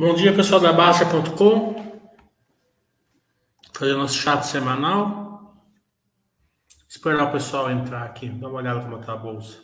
Bom dia, pessoal da Baixa.com. Fazer nosso chat semanal. Esperar o pessoal entrar aqui. Dá uma olhada como está a bolsa.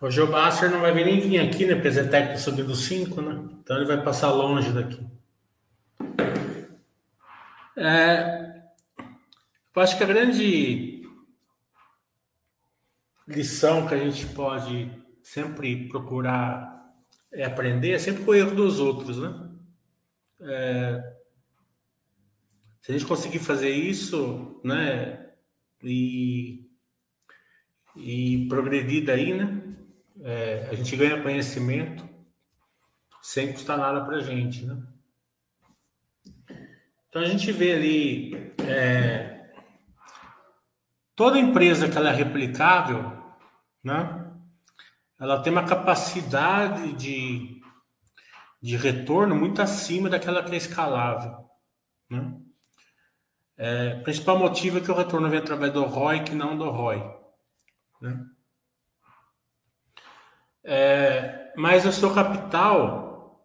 O Joe Basser não vai vir nem vir aqui, né? Porque é técnico subindo 5, né? Então ele vai passar longe daqui. É, eu acho que a grande lição que a gente pode sempre procurar é aprender é sempre com o erro dos outros, né? É, se a gente conseguir fazer isso, né? E, e progredir daí, né? É, a gente ganha conhecimento sem custar nada para a gente, né? Então a gente vê ali é, toda empresa que ela é replicável, né? Ela tem uma capacidade de, de retorno muito acima daquela que é escalável, né? É, principal motivo é que o retorno vem através do ROI que não do ROI, né? É, mas o seu capital,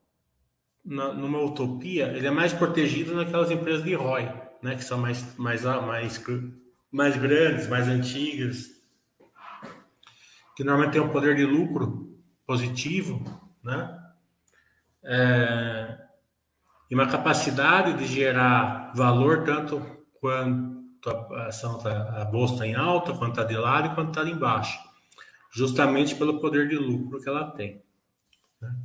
na, numa utopia, ele é mais protegido naquelas empresas de ROI, né, que são mais, mais, mais, mais grandes, mais antigas, que normalmente tem um poder de lucro positivo, né? É, e uma capacidade de gerar valor tanto quanto a, a, bolsa está em alta, quanto está de lado e quanto está em baixo justamente pelo poder de lucro que ela tem. Né?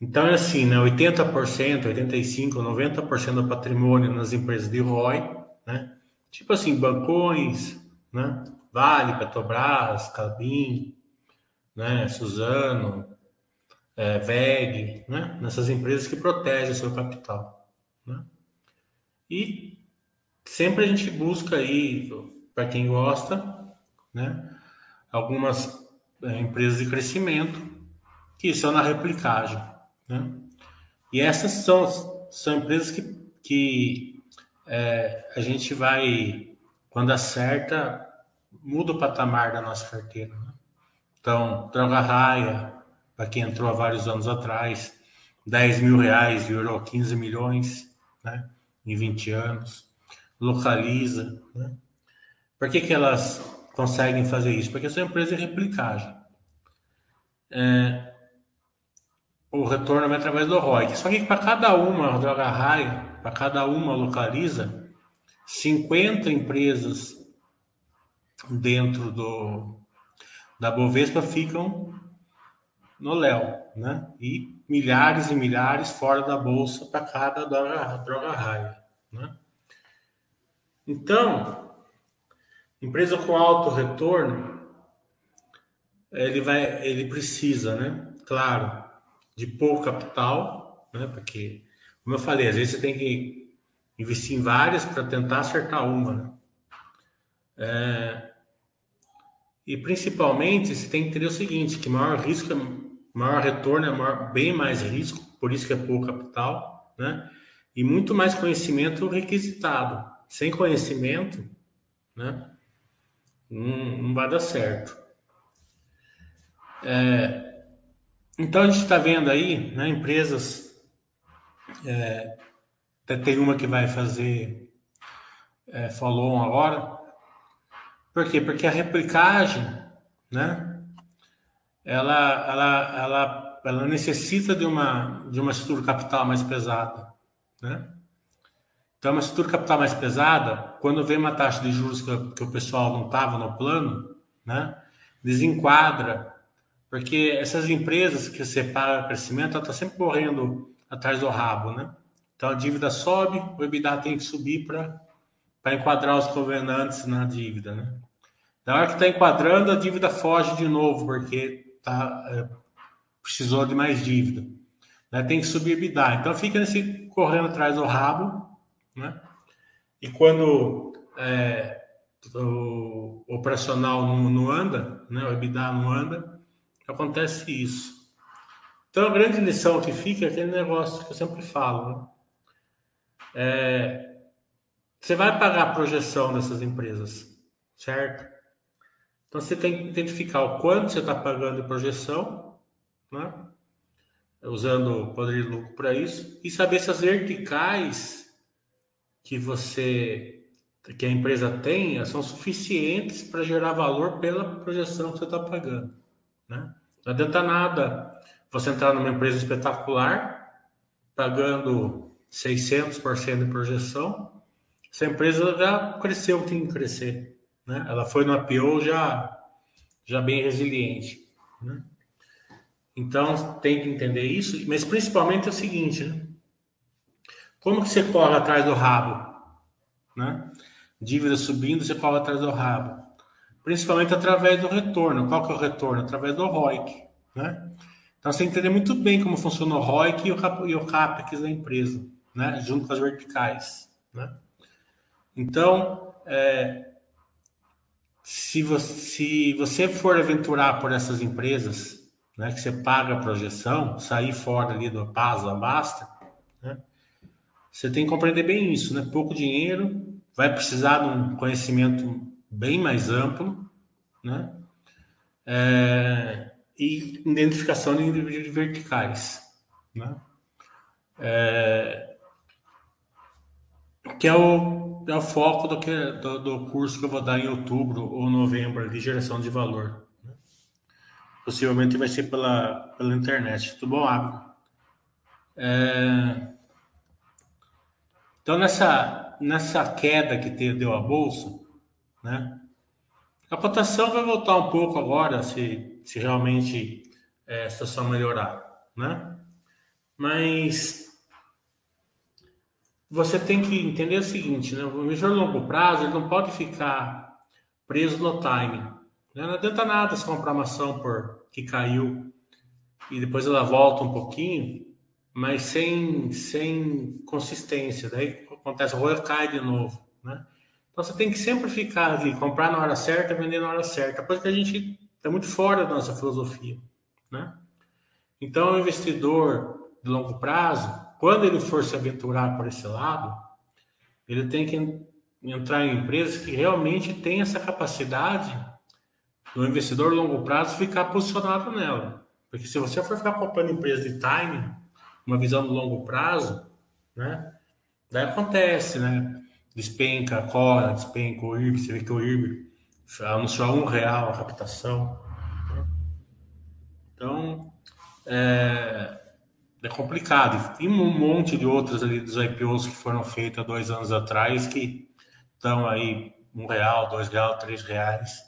Então é assim, né? 80%, 85%, 90% do patrimônio nas empresas de ROI, né? Tipo assim, bancões, né? Vale, Petrobras, Cabim, né? Suzano, é, VEG, né? Nessas empresas que protegem o seu capital, né? E sempre a gente busca aí, para quem gosta, né? Algumas é, empresas de crescimento que são na replicagem. Né? E essas são, são empresas que, que é, a gente vai, quando acerta, muda o patamar da nossa carteira. Né? Então, Droga Raia, para quem entrou há vários anos atrás, 10 mil reais virou 15 milhões né? em 20 anos. Localiza. Né? Por que, que elas conseguem fazer isso? Porque são empresas de replicagem. É, o retorno vem através do ROI. Só que para cada uma droga raia, para cada uma localiza 50 empresas dentro do da Bovespa ficam no Léo, né? E milhares e milhares fora da bolsa para cada droga, droga raia, né? Então, Empresa com alto retorno, ele vai, ele precisa, né? Claro, de pouco capital, né? Porque, como eu falei, às vezes você tem que investir em várias para tentar acertar uma, né? É, e principalmente você tem que entender o seguinte, que maior risco, é, maior retorno é maior, bem mais risco, por isso que é pouco capital, né? E muito mais conhecimento requisitado. Sem conhecimento, né? Não, não vai dar certo. É, então a gente está vendo aí, né, empresas, é, tem uma que vai fazer é, follow-on agora. Por quê? Porque a replicagem, né, ela, ela ela, ela necessita de uma, de uma estrutura capital mais pesada, né? Então, uma estrutura capital mais pesada, quando vem uma taxa de juros que, que o pessoal não estava no plano, né? Desenquadra, porque essas empresas que você paga crescimento, ela está sempre correndo atrás do rabo, né? Então, a dívida sobe, o EBITDA tem que subir para enquadrar os governantes na dívida, né? Na hora que está enquadrando, a dívida foge de novo, porque tá, é, precisou de mais dívida. Né? Tem que subir EBITDA. Então fica nesse correndo atrás do rabo, né? E quando é, o operacional não, não, anda, né? o EBITDA não anda, acontece isso. Então a grande lição que fica é aquele negócio que eu sempre falo. Né? É, você vai pagar a projeção dessas empresas, certo? Então você tem que identificar o quanto você está pagando de projeção, né? usando o poder de lucro para isso, e saber se as verticais que você que a empresa tem são suficientes para gerar valor pela projeção que você está pagando. Né? Não adianta nada você entrar numa empresa espetacular pagando 600% de projeção, se a empresa já cresceu, tem que crescer. Né? Ela foi no IPO já, já bem resiliente. Né? Então, tem que entender isso, mas principalmente é o seguinte, né? Como que você corre atrás do rabo? Né? Dívida subindo, você corre atrás do rabo. Principalmente através do retorno. Qual que é o retorno? Através do ROIC. Né? Então, você entender muito bem como funciona o ROIC e o, CAPEX da empresa, né? junto com as verticais. Né? Então, é, se você, se você for aventurar por essas empresas, né, que você paga a projeção, sair fora ali do PASA, basta, você tem que compreender bem isso, né? Pouco dinheiro, vai precisar de um conhecimento bem mais amplo, né? É, e identificação de verticais, né? É, que é o é o foco do, que, do, do, curso que eu vou dar em outubro ou novembro de geração de valor. Né? Possivelmente vai ser pela, pela internet. Tudo bom, Abel? É... Então, nessa, nessa queda que deu a bolsa, né? A cotação vai voltar um pouco agora, se, se realmente é, a situação melhorar, né? Mas você tem que entender o seguinte, né? O investidor a longo prazo ele não pode ficar preso no timing. Né? Não adianta nada se comprar uma ação por que caiu e depois ela volta um pouquinho, mas sem, sem consistência. Daí acontece, o rolê cai de novo, né? Então você tem que sempre ficar ali, comprar na hora certa, vender na hora certa, coisa que a gente está muito fora da nossa filosofia, né? Então o investidor de longo prazo, quando ele for se aventurar por esse lado, ele tem que entrar em empresas que realmente têm essa capacidade do investidor longo prazo ficar posicionado nela. Porque se você for ficar comprando empresas de time, uma visão de longo prazo, né? Daí acontece, né? Despenca a despenca o IRB, você vê que o IRB anunciou um real a captação. Então, é, é complicado. E um monte de outros ali dos IPOs que foram feitos há dois anos atrás que estão aí um real, dois real, três reais.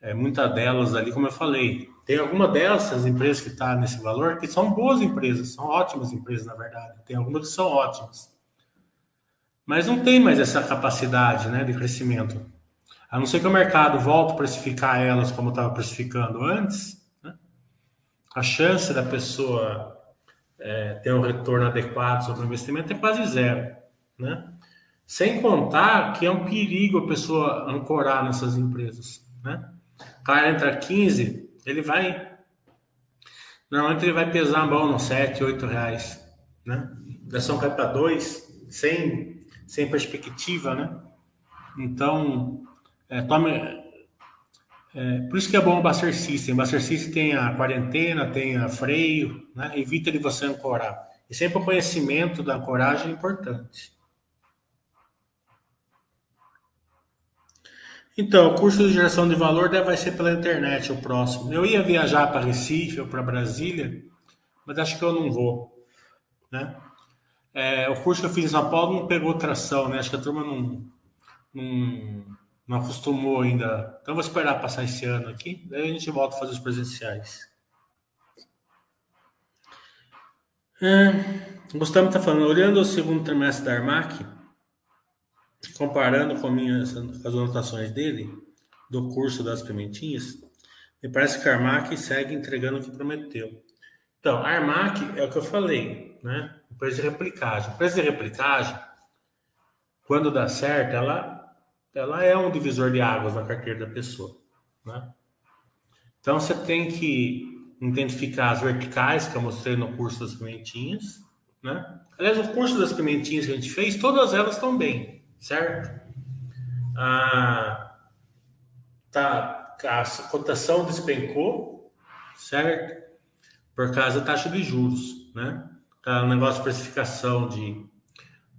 É, muita delas ali, como eu falei, tem alguma dessas empresas que está nesse valor que são boas empresas, são ótimas empresas, na verdade. Tem algumas que são ótimas. Mas não tem mais essa capacidade né, de crescimento. A não ser que o mercado volte a precificar elas como estava precificando antes, né, a chance da pessoa é, ter um retorno adequado sobre o investimento é quase zero, né? Sem contar que é um perigo a pessoa ancorar nessas empresas, né? O cara entra 15, ele vai... Normalmente ele vai pesar a mão nos 7, 8 reais, né? A ação cai para 2, sem, sem perspectiva, né? Então, é, tome, é, por isso que é bom o Buster System. O Buster System tem a quarentena, tem a freio, né? evita de você ancorar. E sempre o conhecimento da ancoragem é importante. Então, o curso de geração de valor deve ser pela internet o próximo. Eu ia viajar para Recife ou para Brasília, mas acho que eu não vou, né? É, o curso que eu fiz em São Paulo não pegou tração, né? Acho que a turma não, não, não acostumou ainda. Então, vou esperar passar esse ano aqui, daí a gente volta a fazer os presenciais. É, Gustavo está falando, olhando o segundo trimestre da Armac, comparando com, minhas, com as anotações dele, do curso das pimentinhas, me parece que a Armac segue entregando o que prometeu. Então, Armac é o que eu falei, né? Preço de replicagem. Preço de replicagem, quando dá certo, ela, ela é um divisor de águas na carteira da pessoa, né? Então, você tem que identificar as verticais que eu mostrei no curso das pimentinhas, né? Aliás, o curso das pimentinhas que a gente fez, todas elas estão bem, certo? Ah, tá, a cotação despencou, certo? Por causa da taxa de juros, né? Tá um negócio de precificação de,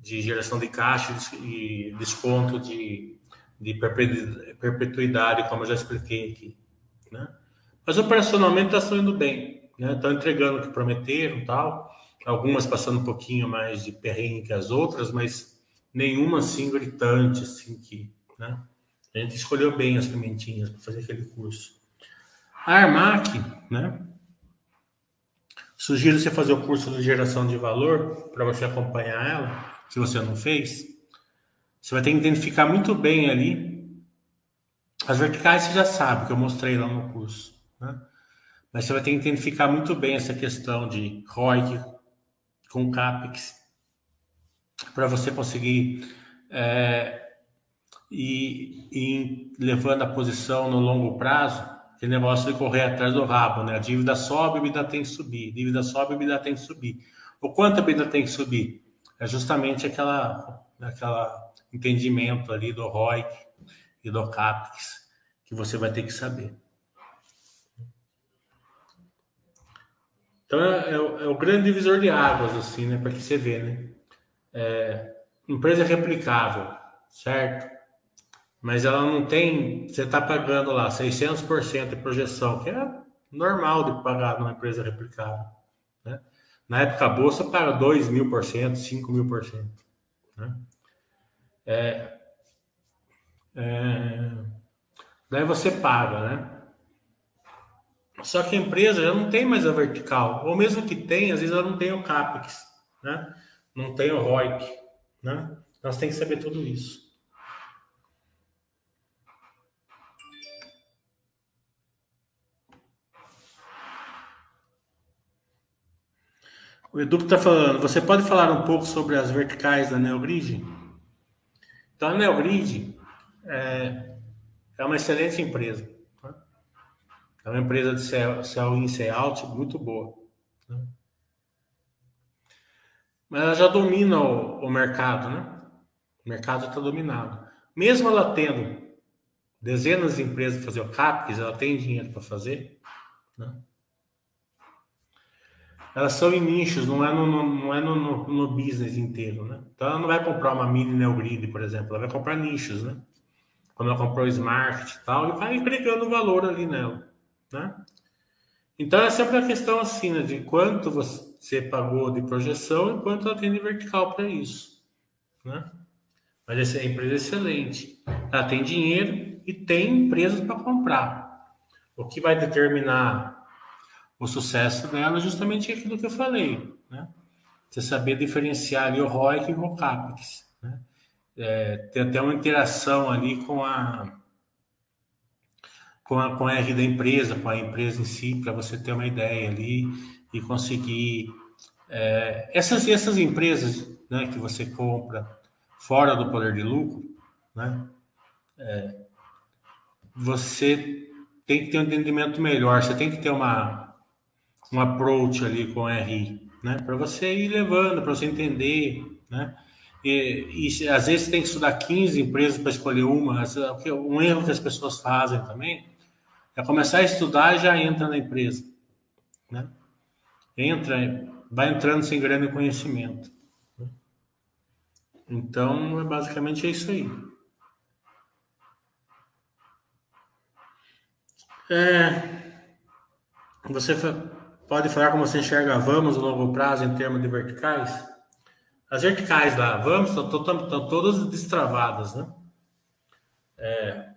de geração de caixa e desconto de, de perpetuidade, como eu já expliquei aqui, né? Mas operacionalmente está indo bem, né? Estão entregando o que prometeram tal. Algumas passando um pouquinho mais de perrengue que as outras, mas nenhuma assim gritante, assim que, né? A gente escolheu bem as pimentinhas para fazer aquele curso. A Armac, né? Sugiro você fazer o curso de geração de valor para você acompanhar ela, se você não fez. Você vai ter que identificar muito bem ali. As verticais você já sabe, que eu mostrei lá no curso. Né? Mas você vai ter que identificar muito bem essa questão de ROIC com CAPEX para você conseguir é, ir, ir levando a posição no longo prazo, aquele negócio de correr atrás do rabo, né? A dívida sobe, a dívida tem que subir, a dívida sobe, a dívida tem que subir. O quanto a dívida tem que subir? É justamente aquela, aquela entendimento ali do ROIC e do CAPEX que você vai ter que saber. Então é, é, é, o grande divisor de águas, assim, né? Para que você vê, né? É, empresa replicável, certo? Mas ela não tem. Você está pagando lá 600% de projeção, que é normal de pagar numa empresa replicável. Né? Na época a bolsa paga 2 mil por cento, 5 mil por cento. Né? É, é, daí você paga, né? Só que a empresa já não tem mais a vertical, ou mesmo que tenha, às vezes ela não tem o CAPEX, né? Não tem o ROIC. Né? Nós temos que saber tudo isso. O Edu está falando, você pode falar um pouco sobre as verticais da Neogrid? Então, a Neogrid é, é uma excelente empresa. É uma empresa de sell, sell in, sell out muito boa. Né? Mas ela já domina o, o mercado, né? O mercado está dominado. Mesmo ela tendo dezenas de empresas para fazer o CAPEX, ela tem dinheiro para fazer, né? Elas são em nichos, não é no, não é no, no, no, business inteiro, né? Então ela não vai comprar uma mini Neogrid, por exemplo, ela vai comprar nichos, né? Quando ela comprou o Smart e tal, e vai agregando valor ali nela. Né? Então é sempre a questão assim, né, de quanto você pagou de projeção e quanto ela tem de vertical para isso. Né? Mas essa é empresa excelente. Ela tem dinheiro e tem empresas para comprar. O que vai determinar o sucesso dela é justamente aquilo que eu falei. Né? Você saber diferenciar ali o ROIC e o CAPEX. Né? É, tem até uma interação ali com a com a, com a R da empresa, com a empresa em si, para você ter uma ideia ali e conseguir. É, essas, essas empresas né, que você compra fora do poder de lucro, né, é, você tem que ter um entendimento melhor, você tem que ter uma, um approach ali com RI, né, para você ir levando, para você entender, né, e, e, às vezes tem que estudar 15 empresas para escolher uma. Um erro que as pessoas fazem também é começar a estudar e já entra na empresa. Né? Entra, vai entrando sem grande conhecimento. Então, é basicamente é isso aí. É, você pode falar como você enxerga vamos no longo prazo em termos de verticais? As verticais da vamos estão, estão, estão todas destravadas, né? É,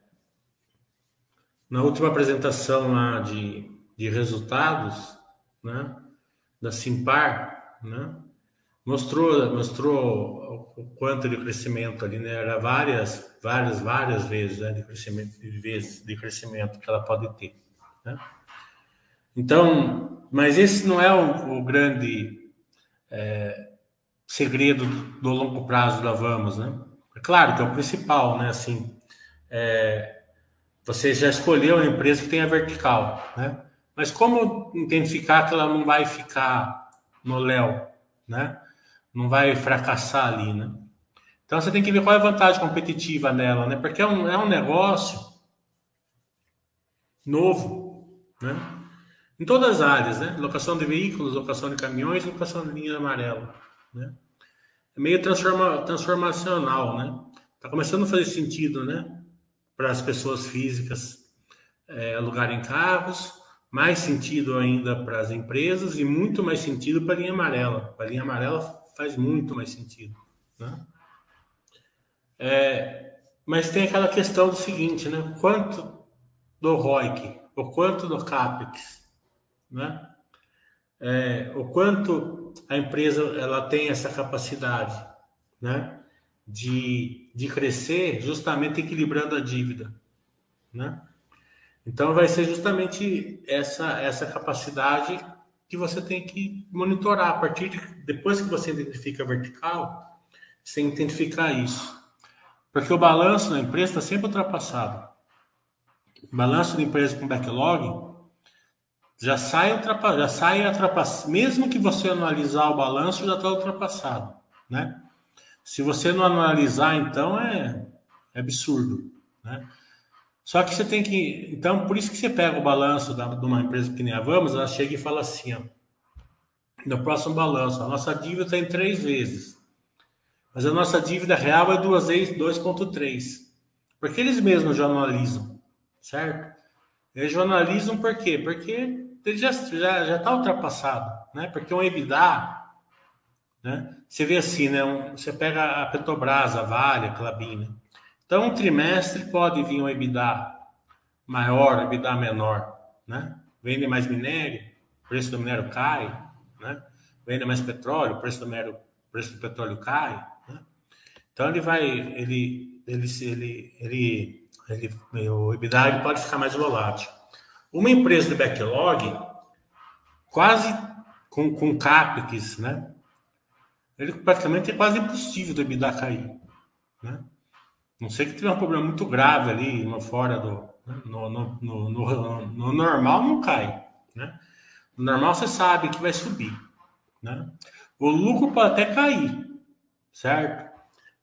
na última apresentação lá de, de resultados, né, da Simpar, né, mostrou mostrou o quanto de crescimento ali, né? Era várias, várias, várias vezes né, de crescimento, de vezes de crescimento que ela pode ter, né? Então, mas esse não é o, o grande é, segredo do longo prazo da Vamos, né? É claro que é o principal, né? Assim, é, você já escolheu a empresa que tem a vertical, né? Mas como identificar que ela não vai ficar no Léo, né? Não vai fracassar ali, né? Então você tem que ver qual é a vantagem competitiva nela, né? Porque é um, é um negócio novo, né? Em todas as áreas, né? Locação de veículos, locação de caminhões, locação de linha amarela, né? É meio transforma, transformacional, né? Tá começando a fazer sentido, né? Para as pessoas físicas é, alugarem carros, mais sentido ainda para as empresas e muito mais sentido para a linha amarela. A linha amarela faz muito mais sentido, né? É, mas tem aquela questão do seguinte, né? Quanto do ROIC, o quanto do CAPEX, né? É, o quanto a empresa ela tem essa capacidade, né? De, de crescer justamente equilibrando a dívida, né? Então vai ser justamente essa essa capacidade que você tem que monitorar a partir de depois que você identifica a vertical, você identificar isso. Porque o balanço da empresa está sempre ultrapassado. O balanço da empresa com backlog já sai ultrapassado, já sai ultrapassado. Mesmo que você analisar o balanço, já está ultrapassado, né? Se você não analisar, então é, é absurdo, né? Só que você tem que. Então, por isso que você pega o balanço da, de uma empresa que nem a Vamos, ela chega e fala assim: ó, no próximo balanço, a nossa dívida está em três vezes. Mas a nossa dívida real é duas vezes 2,3. Porque eles mesmos jornalizam, certo? Eles jornalizam por quê? Porque ele já está já, já tá ultrapassado, né? Porque um EBITDA, né? Você vê assim, né? Um, você pega a Petrobras, a Vale, a Clabin, né? Então, um trimestre pode vir um EBITDA maior, um EBITDA menor, né? Vende mais minério, preço do minério cai, né? Vende mais petróleo, preço do minério, preço do petróleo cai, né? Então ele vai, ele, ele, ele, ele, ele o EBITDA ele pode ficar mais volátil. Uma empresa de backlog, quase com, com CAPEX, né? Ele praticamente é quase impossível do EBITDA cair, né? Não sei que tiver um problema muito grave ali no fora do. No, no, no, no, no normal não cai. Né? No normal você sabe que vai subir. Né? O lucro pode até cair, certo?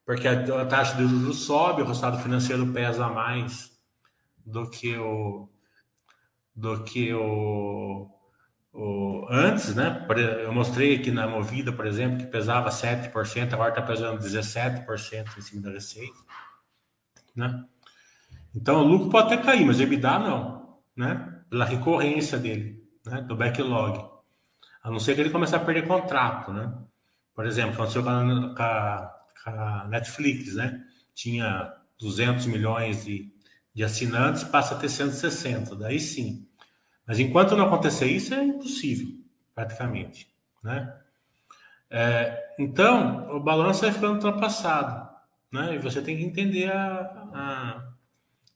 Porque a, a taxa de juros sobe, o resultado financeiro pesa mais do que o do que o, o antes, né? Eu mostrei aqui na Movida, por exemplo, que pesava 7%, agora está pesando 17% em cima da receita né? Então o lucro pode até cair, mas o EBITDA não, né? Pela recorrência dele, né? Do backlog. A não ser que ele comece a perder contrato, né? Por exemplo, aconteceu com a, com a, Netflix, né? Tinha 200 milhões de, de assinantes, passa a ter 160, daí sim. Mas enquanto não acontecer isso, é impossível, praticamente, né? É, então, o balanço vai ficando ultrapassado. Né? E você tem que entender a, a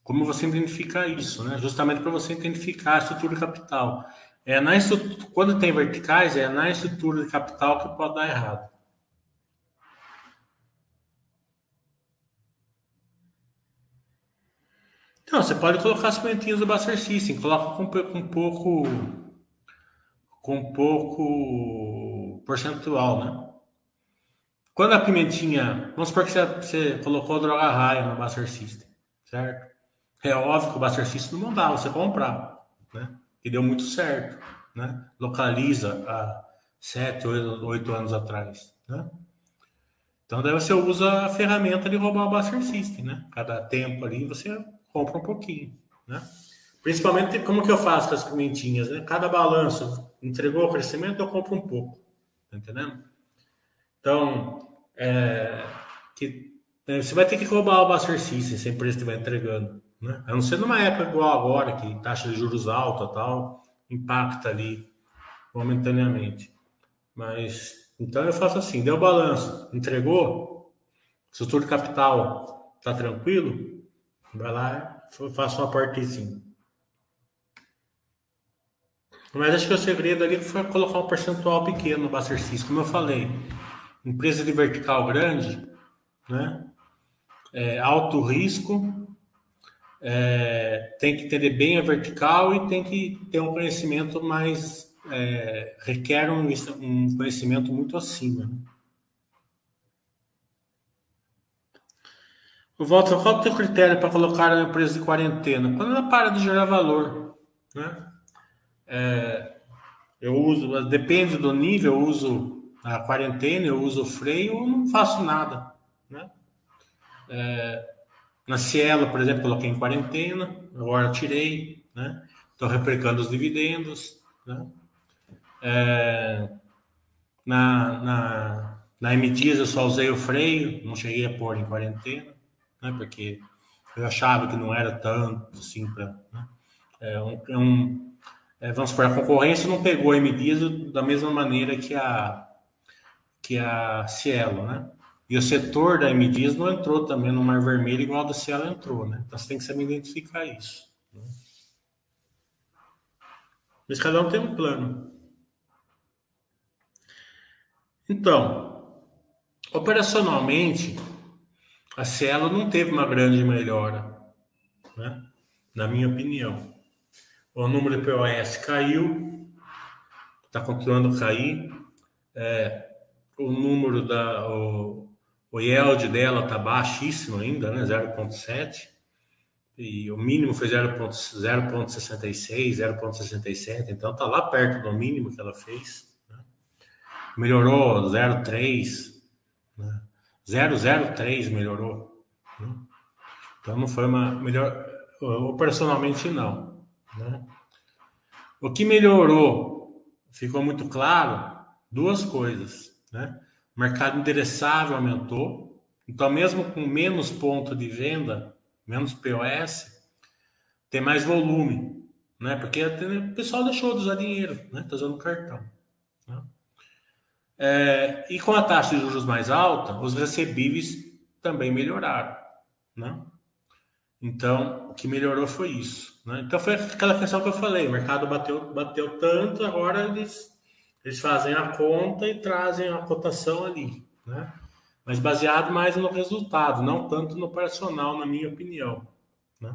como você identificar isso, né? justamente para você identificar a estrutura de capital. É na estrutura, quando tem verticais, é na estrutura de capital que pode dar errado. Então, você pode colocar as pimentinhas do Buster System, coloca com, com pouco com pouco percentual, né? Quando a pimentinha. Vamos supor que você, você colocou droga raia no Buster System, certo? É óbvio que o Buster System não dá você comprar, né? E deu muito certo, né? Localiza há sete, oito anos atrás, né? Então daí você usa a ferramenta de roubar o Buster System, né? Cada tempo ali você compra um pouquinho, né? Principalmente como que eu faço com as pimentinhas, né? Cada balanço entregou o crescimento, eu compro um pouco. Tá entendendo? Então, é, que, é, você vai ter que roubar o Buster se a empresa estiver entregando. Né? A não ser numa época igual agora, que taxa de juros alta tal, impacta ali momentaneamente. Mas, então eu faço assim, deu balanço, entregou, estrutura de capital está tranquilo, vai lá, faço uma partezinha. Mas acho que o segredo ali foi colocar um percentual pequeno no System, como eu falei. Empresa de vertical grande, né? É, alto risco, é, tem que entender bem a vertical e tem que ter um conhecimento mais. É, requer um, um, conhecimento muito acima. Né? O Walter, qual é o teu critério para colocar a empresa de quarentena? Quando ela para de gerar valor. Né? É, eu uso, depende do nível, eu uso a quarentena, eu uso o freio ou não faço nada. Né? É, na Cielo, por exemplo, coloquei em quarentena, agora tirei, né? Estou replicando os dividendos, né? É, na, na, na eu só usei o freio, não cheguei a pôr em quarentena, né? Porque eu achava que não era tanto assim para. Né? É um, é um é, vamos supor, a concorrência não pegou a M-Dias da mesma maneira que a, que a Cielo, né? E o setor da M Dias não entrou também no Mar Vermelho igual a do Cielo entrou, né? Então você tem que saber identificar isso. Né? Mas cada um tem um plano. Então, operacionalmente, a Cielo não teve uma grande melhora, né? na minha opinião. O número de POS caiu, está continuando a cair. É, o número da. O, o yield dela está baixíssimo ainda, né? 0,7. E o mínimo foi 0,66, 0,67. Então está lá perto do mínimo que ela fez. Né? Melhorou 0,3. Né? 0,03 melhorou. Né? Então não foi uma melhor. Operacionalmente não. Né? O que melhorou, ficou muito claro, duas coisas. Né? O mercado endereçável aumentou. Então, mesmo com menos ponto de venda, menos POS, tem mais volume, né? Porque o pessoal deixou de usar dinheiro, né? Está usando cartão. Né? É, e com a taxa de juros mais alta, os recebíveis também melhoraram, né? Então, o que melhorou foi isso. Né? Então, foi aquela questão que eu falei: o mercado bateu, bateu tanto, agora eles eles fazem a conta e trazem a cotação ali, né? Mas baseado mais no resultado, não tanto no operacional, na minha opinião. Né?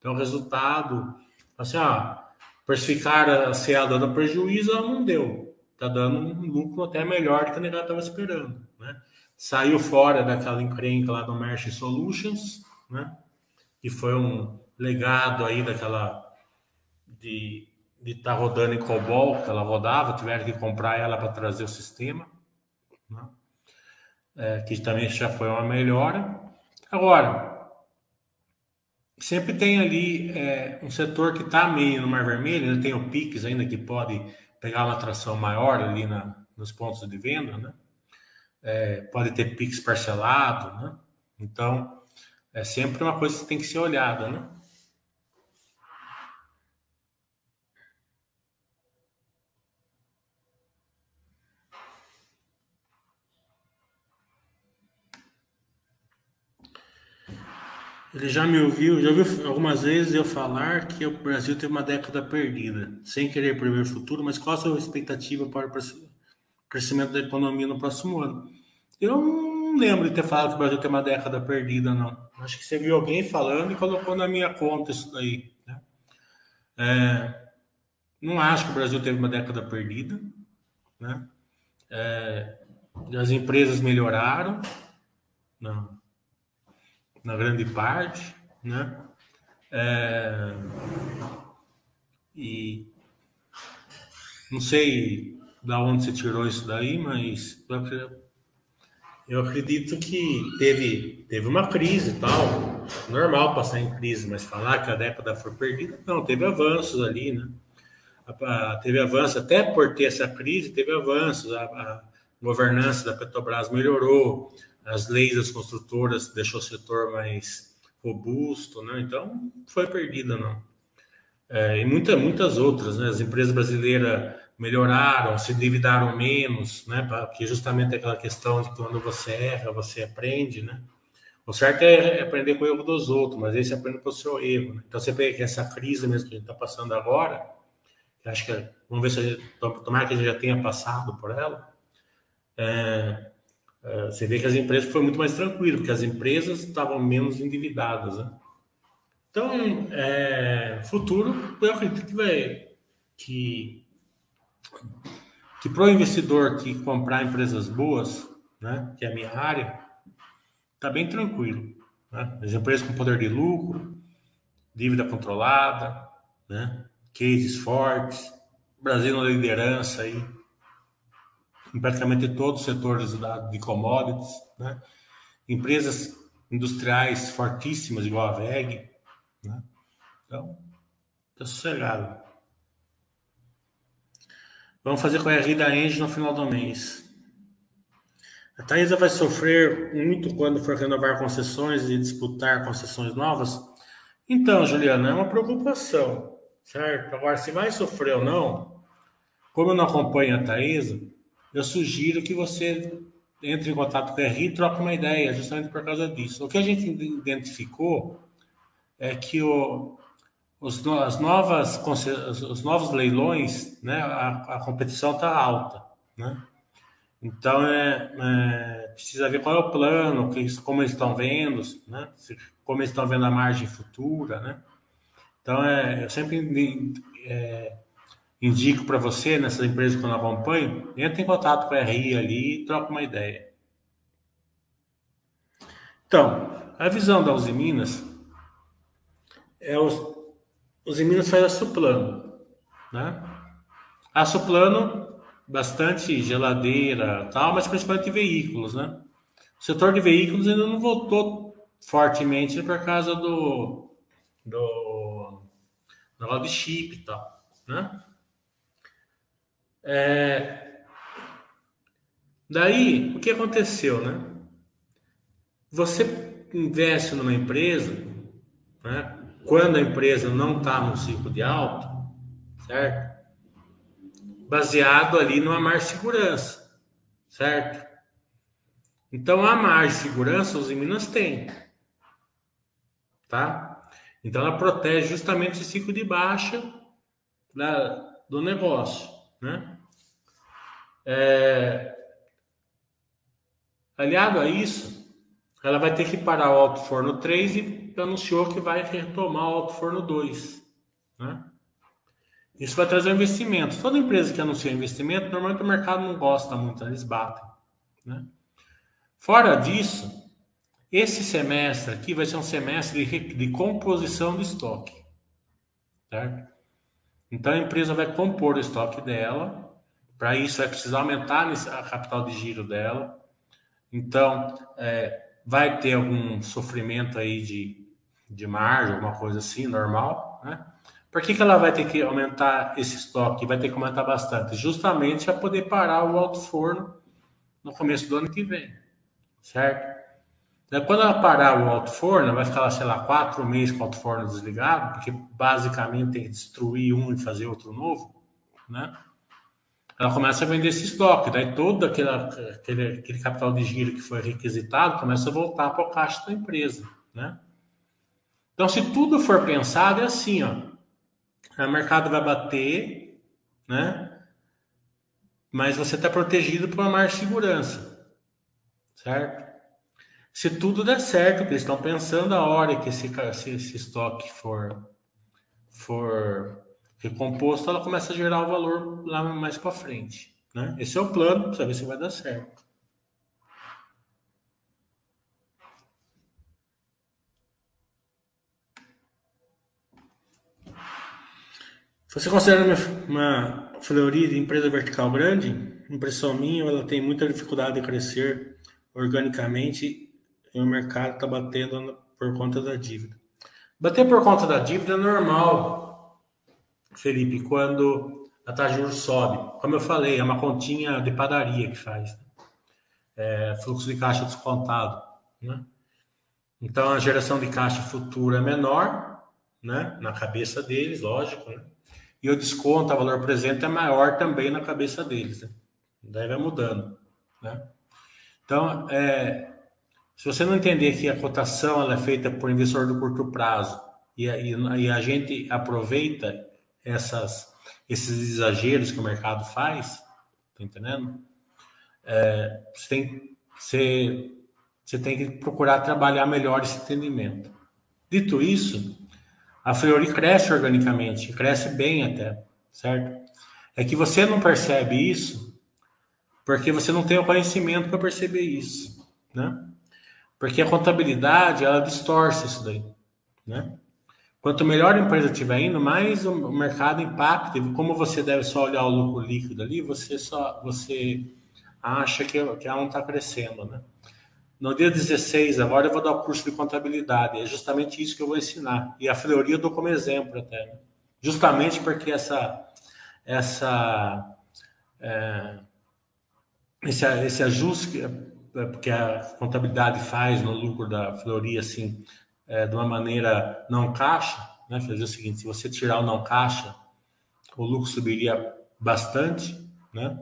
Então, o resultado, assim, ah, precificar a CA dando prejuízo, ela não deu. Está dando um lucro até melhor do que a negada estava esperando. Né? Saiu fora daquela encrenca lá do Merch Solutions, né? que foi um legado aí daquela de de estar tá rodando em COBOL, que ela rodava, tiveram que comprar ela para trazer o sistema, né? é, que também já foi uma melhora. Agora, sempre tem ali é, um setor que está meio no Mar Vermelho, ainda tem o PIX ainda que pode pegar uma atração maior ali na, nos pontos de venda, né? É, pode ter PIX parcelado, né? Então, é sempre uma coisa que tem que ser olhada, né? Ele já me ouviu, já ouviu algumas vezes eu falar que o Brasil teve uma década perdida, sem querer prever o futuro, mas qual a sua expectativa para o crescimento da economia no próximo ano? Eu não lembro de ter falado que o Brasil tem uma década perdida, não. Acho que você viu alguém falando e colocou na minha conta isso daí. Né? É, não acho que o Brasil teve uma década perdida. Né? É, as empresas melhoraram. Não na grande parte, né? É, e não sei da onde você tirou isso daí, mas eu acredito que teve, teve uma crise e tal, normal passar em crise, mas falar que a década foi perdida, não, teve avanços ali, né? teve avanço, até por ter essa crise, teve avanços, a, a governança da Petrobras melhorou, as leis das construtoras deixou o setor mais robusto, né? Então, foi perdida, não. É, e muita, muitas outras, né? As empresas brasileiras melhoraram, se endividaram menos, né? Porque justamente aquela questão de quando você erra, você aprende, né? O certo é aprender com o erro dos outros, mas você aprende com o seu erro. Né? Então, você vê que essa crise mesmo que a gente está passando agora, acho que vamos ver se a gente, tomara que a gente já tenha passado por ela. É, é, você vê que as empresas foi muito mais tranquilo, porque as empresas estavam menos endividadas. Né? Então, é, futuro, eu acredito que vai que que para o investidor que comprar empresas boas, né, que é a minha área, está bem tranquilo. Né? As empresas com poder de lucro, dívida controlada, né? cases fortes, Brasil na liderança aí, em praticamente todos os setores de commodities, né? empresas industriais fortíssimas, igual a VEG. Né? Então, está sossegado. Vamos fazer com a RI da Engie no final do mês. A Taesa vai sofrer muito quando for renovar concessões e disputar concessões novas? Então, Juliana, é uma preocupação certo? Agora, se vai sofrer ou não, como eu não acompanho a Thaisa, eu sugiro que você entre em contato com a RI e troque uma ideia, justamente por causa disso. O que a gente identificou é que o, os, as novas, os novos leilões, né, a, a competição está alta, né? Então, é, é, precisa ver qual é o plano, como eles estão vendo, né? como eles estão vendo a margem futura, né? Então, é, eu sempre é, indico para você, nessas empresas que eu não acompanho, entre em contato com a RI ali e troca uma ideia. Então, a visão da Uzi Minas é os, Uzi Minas faz a Suplano, né? A Suplano, bastante geladeira tal, mas principalmente veículos, né? O setor de veículos ainda não voltou fortemente por causa do, do negócio de chip e tal, né? É... Daí, o que aconteceu, né? Você investe numa empresa, né? Quando a empresa não está no ciclo de alto, certo? Baseado ali numa margem de segurança, certo? Então, a margem de segurança os Minas têm, tá? Então, ela protege justamente esse ciclo de baixa da, do negócio, né? É, aliado a isso, ela vai ter que parar o alto forno 3 e anunciou que vai retomar o alto forno 2, né? Isso vai trazer um investimento. Toda empresa que anuncia investimento, normalmente o mercado não gosta muito, eles batem, né? Fora disso, esse semestre aqui vai ser um semestre de, de composição do estoque, certo? Então a empresa vai compor o estoque dela, para isso vai precisar aumentar a capital de giro dela, então é, vai ter algum sofrimento aí de, de margem, alguma coisa assim, normal, né? Por que, que ela vai ter que aumentar esse estoque? Vai ter que aumentar bastante, justamente para poder parar o alto forno no começo do ano que vem, certo? Quando ela parar o alto forno, vai ficar sei lá, quatro meses com o alto forno desligado, porque basicamente tem que destruir um e fazer outro novo, né? Ela começa a vender esse estoque, daí todo aquele, aquele, aquele capital de giro que foi requisitado começa a voltar para o caixa da empresa, né? Então, se tudo for pensado, é assim, ó. O mercado vai bater, né? Mas você está protegido por uma de segurança, certo? Se tudo der certo, que eles estão pensando a hora que esse, esse, esse estoque for, for recomposto, ela começa a gerar o valor lá mais para frente. Né? Esse é o plano, para ver se vai dar certo. Você considera uma, de empresa vertical grande? Impressão minha, ela tem muita dificuldade de crescer organicamente e o mercado está batendo por conta da dívida. Bater por conta da dívida é normal, Felipe, quando a taxa de juros sobe. Como eu falei, é uma continha de padaria que faz. Né? É, fluxo de caixa descontado. Né? Então, a geração de caixa futura é menor, né? na cabeça deles, lógico. Né? E o desconto a valor presente é maior também na cabeça deles. Né? Daí vai mudando. Né? Então, é, se você não entender que a cotação ela é feita por investidor do curto prazo e, e a gente aproveita essas, esses exageros que o mercado faz, tá entendendo? É, você, tem, você, você tem que procurar trabalhar melhor esse entendimento. Dito isso, a Fleury cresce organicamente, cresce bem até, certo? É que você não percebe isso porque você não tem o conhecimento para perceber isso, né? Porque a contabilidade, ela distorce isso daí, né? Quanto melhor a empresa estiver indo, mais o mercado impacta. Como você deve só olhar o lucro líquido ali, você só você acha que, que ela não está crescendo, né? No dia 16, agora eu vou dar o curso de contabilidade. É justamente isso que eu vou ensinar. E a Fleury eu dou como exemplo até. Né? Justamente porque essa, essa, é, esse, esse ajuste é, porque a contabilidade faz no lucro da Flori assim é, de uma maneira não caixa, né? Fazer o seguinte: se você tirar o não caixa, o lucro subiria bastante, né?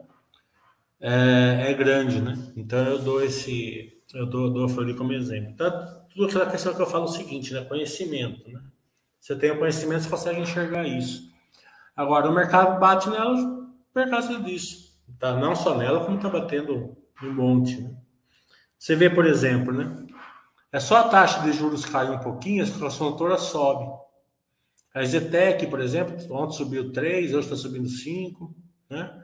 É, é grande, né? Então eu dou esse, eu dou, dou a Flori como exemplo. Então, tudo aquela questão que eu falo é o seguinte, né? Conhecimento, né? Você tem o conhecimento, você consegue enxergar isso. Agora, o mercado bate nela por causa disso. Tá? Não só nela, como está batendo um monte, né? Você vê, por exemplo, né? É só a taxa de juros cair um pouquinho, a toda sobe. A Zetec, por exemplo, ontem subiu 3, hoje está subindo 5, né?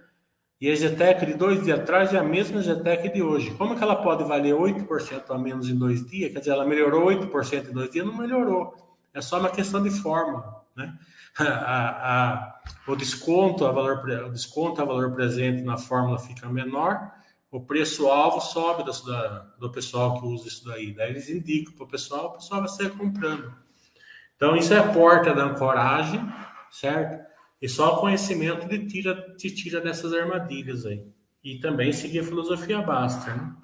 E a Zetec de dois dias atrás é a mesma Zetec de hoje. Como que ela pode valer 8% a menos em dois dias? Quer dizer, ela melhorou 8% em dois dias? Não melhorou. É só uma questão de forma, né? A, a, o desconto a valor o desconto a valor presente na fórmula fica menor o preço-alvo sobe do, do pessoal que usa isso daí. Daí eles indicam para o pessoal, o pessoal vai sair comprando. Então, isso é a porta da ancoragem, certo? E só o conhecimento te tira, te tira dessas armadilhas aí. E também seguir a filosofia basta, né?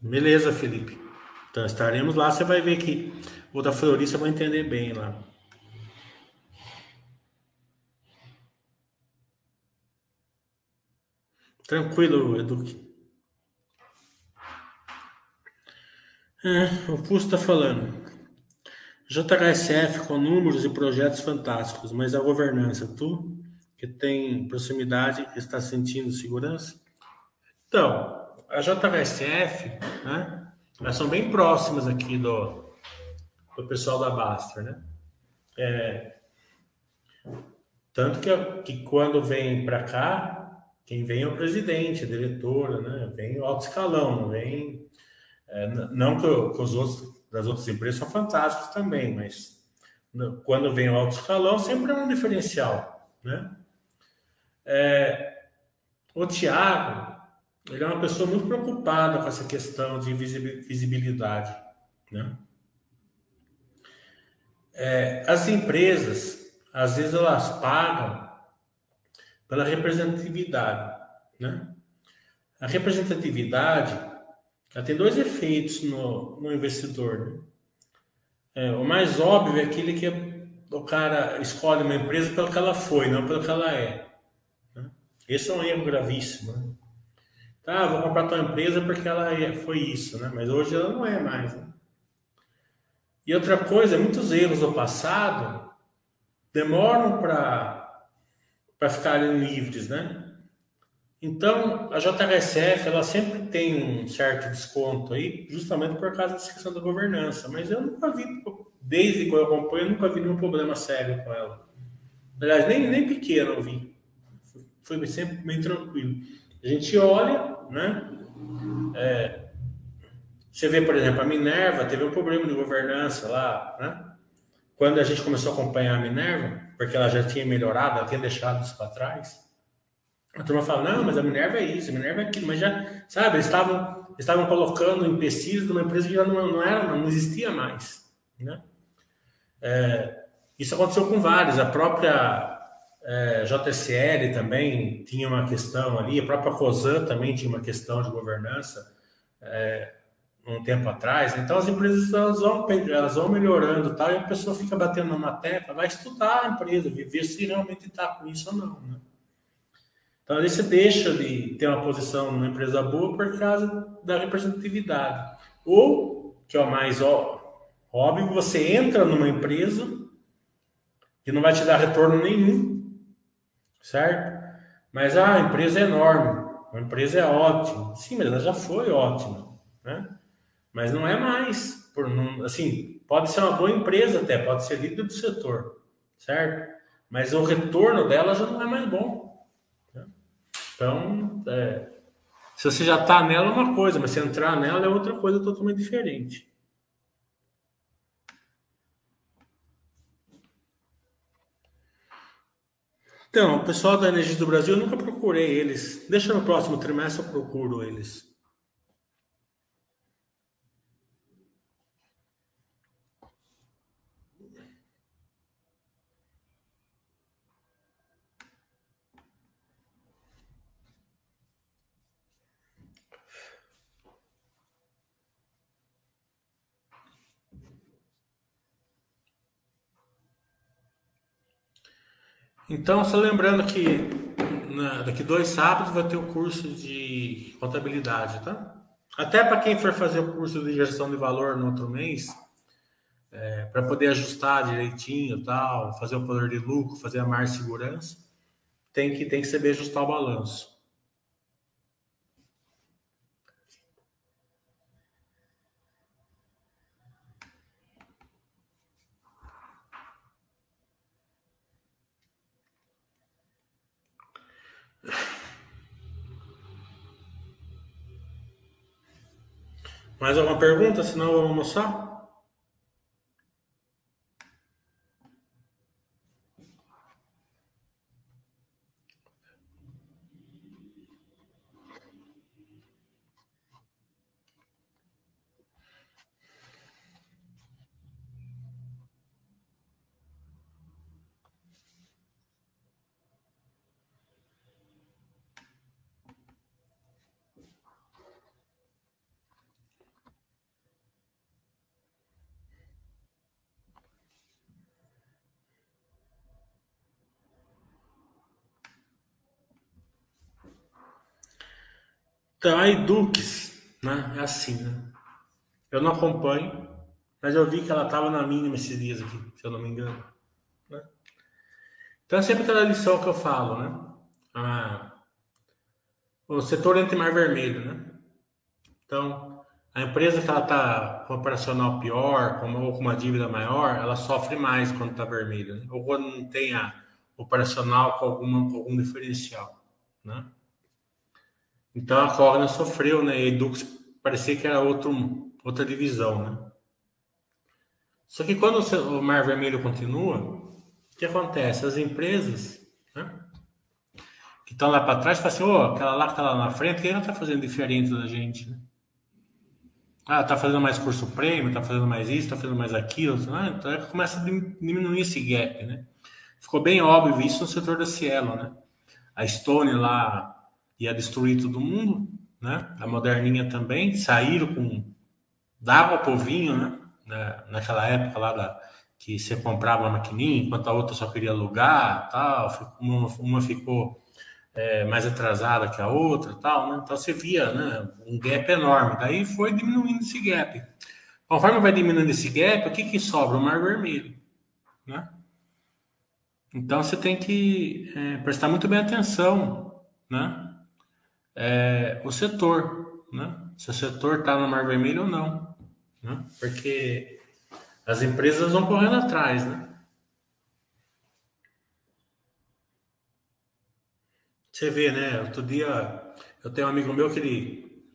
Beleza, Felipe. Então, estaremos lá. Você vai ver que o da Florista vai entender bem lá. Tranquilo, Edu. É, o Pulso está falando. JHSF com números e projetos fantásticos, mas a governança, tu que tem proximidade, está sentindo segurança? Então, a JHSF, né, elas são bem próximas aqui do, do pessoal da Baster, né? É, tanto que, que quando vem para cá, quem vem é o presidente, a diretora, né? Vem o alto escalão, vem. É, não que, que, os outros das outras empresas são fantásticos também, mas quando vem o alto escalão sempre é um diferencial, né? É, o Tiago, ele é uma pessoa muito preocupada com essa questão de visibilidade, né? É, as empresas, às vezes, elas pagam pela representatividade, né? A representatividade ela tem dois efeitos no, no investidor. Né? É, o mais óbvio é aquele que o cara escolhe uma empresa pelo que ela foi, não pelo que ela é. Né? Esse é um erro gravíssimo. Né? Tá, vou comprar tua empresa porque ela é, foi isso, né? mas hoje ela não é mais. Né? E outra coisa, muitos erros do passado demoram para para ficarem livres, né? Então, a JHSF, ela sempre tem um certo desconto aí, justamente por causa dessa questão da governança, mas eu nunca vi, desde que eu acompanho, eu nunca vi nenhum problema sério com ela. Aliás, nem, nem pequeno eu vi. Foi sempre bem tranquilo. A gente olha, né? É, você vê, por exemplo, a Minerva teve um problema de governança lá, né? Quando a gente começou a acompanhar a Minerva, porque ela já tinha melhorado, ela tinha deixado isso para trás, A turma fala, não, mas a Minerva é isso, a Minerva é aquilo, mas já, sabe, eles estavam, estavam colocando empecilhos numa empresa que já não, não era, não existia mais, né? É, isso aconteceu com vários, a própria é, JSL também tinha uma questão ali, a própria Rosan também tinha uma questão de governança é, um tempo atrás. Então as empresas elas vão, elas vão melhorando tal, e a pessoa fica batendo na tecla, vai estudar a empresa, ver se realmente está com isso ou não. Né? Então ali você deixa de ter uma posição numa empresa boa por causa da representatividade. Ou, que é o mais óbvio, você entra numa empresa que não vai te dar retorno nenhum certo? Mas ah, a empresa é enorme, a empresa é ótima. Sim, mas ela já foi ótima, né? Mas não é mais. Por, não, assim, pode ser uma boa empresa até, pode ser líder do setor, certo? Mas o retorno dela já não é mais bom. Então, é, se você já está nela é uma coisa, mas se entrar nela é outra coisa totalmente diferente. Então, o pessoal da Energia do Brasil, eu nunca procurei eles. Deixa no próximo trimestre eu procuro eles. Então, só lembrando que né, daqui dois sábados vai ter o curso de contabilidade, tá? Até para quem for fazer o curso de gestão de valor no outro mês, é, para poder ajustar direitinho tal, fazer o poder de lucro, fazer a de segurança, tem que, tem que saber ajustar o balanço. Mais alguma pergunta? Senão vamos almoçar? A Edux, né? É assim, né? Eu não acompanho, mas eu vi que ela estava na mínima esses dias aqui, se eu não me engano. Né? Então, é sempre aquela lição que eu falo, né? Ah, o setor entre mar vermelho, né? Então, a empresa que ela está com operacional pior, com, ou com uma dívida maior, ela sofre mais quando está vermelho, né? ou quando não tem a operacional com, alguma, com algum diferencial, né? Então a Cogna sofreu, né? E a Edux parecia que era outro, outra divisão, né? Só que quando o Mar Vermelho continua, o que acontece? As empresas né, que estão lá para trás falam assim: oh, aquela lá que está lá na frente, o que ela está fazendo diferente da gente? Né? Ah, está fazendo mais curso prêmio, está fazendo mais isso, está fazendo mais aquilo. Né? Então começa a diminuir esse gap, né? Ficou bem óbvio isso no setor da Cielo, né? A Stone lá ia destruir todo mundo, né? A moderninha também saíram com dava povinho, né? naquela época lá da que você comprava uma maquininha, enquanto a outra só queria alugar, tal. Uma, uma ficou é, mais atrasada que a outra, tal, né? Então você via, né? Um gap enorme. Daí foi diminuindo esse gap. Conforme vai diminuindo esse gap, o que que sobra? O mar vermelho, né? Então você tem que é, prestar muito bem atenção, né? É, o setor, né? Se o setor está no Mar Vermelho ou não, né? Porque as empresas vão correndo atrás, né? Você vê, né? Outro dia eu tenho um amigo meu que ele,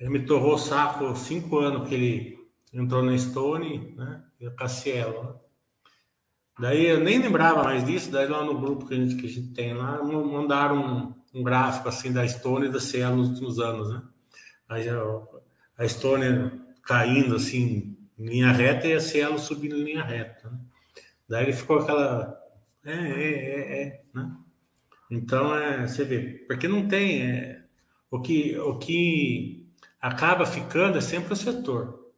ele me torrou o saco cinco anos que ele entrou na Stone, né? E a Cassielo, né? Daí eu nem lembrava mais disso, daí lá no grupo que a gente, que a gente tem lá, mandaram um gráfico assim da Estônia e da Cielo nos últimos anos, né? Aí, a Estônia caindo assim em linha reta e a Cielo subindo em linha reta. Né? Daí ele ficou aquela é, é, é, é, né? Então é, você vê, porque não tem é, o que o que acaba ficando é sempre o setor.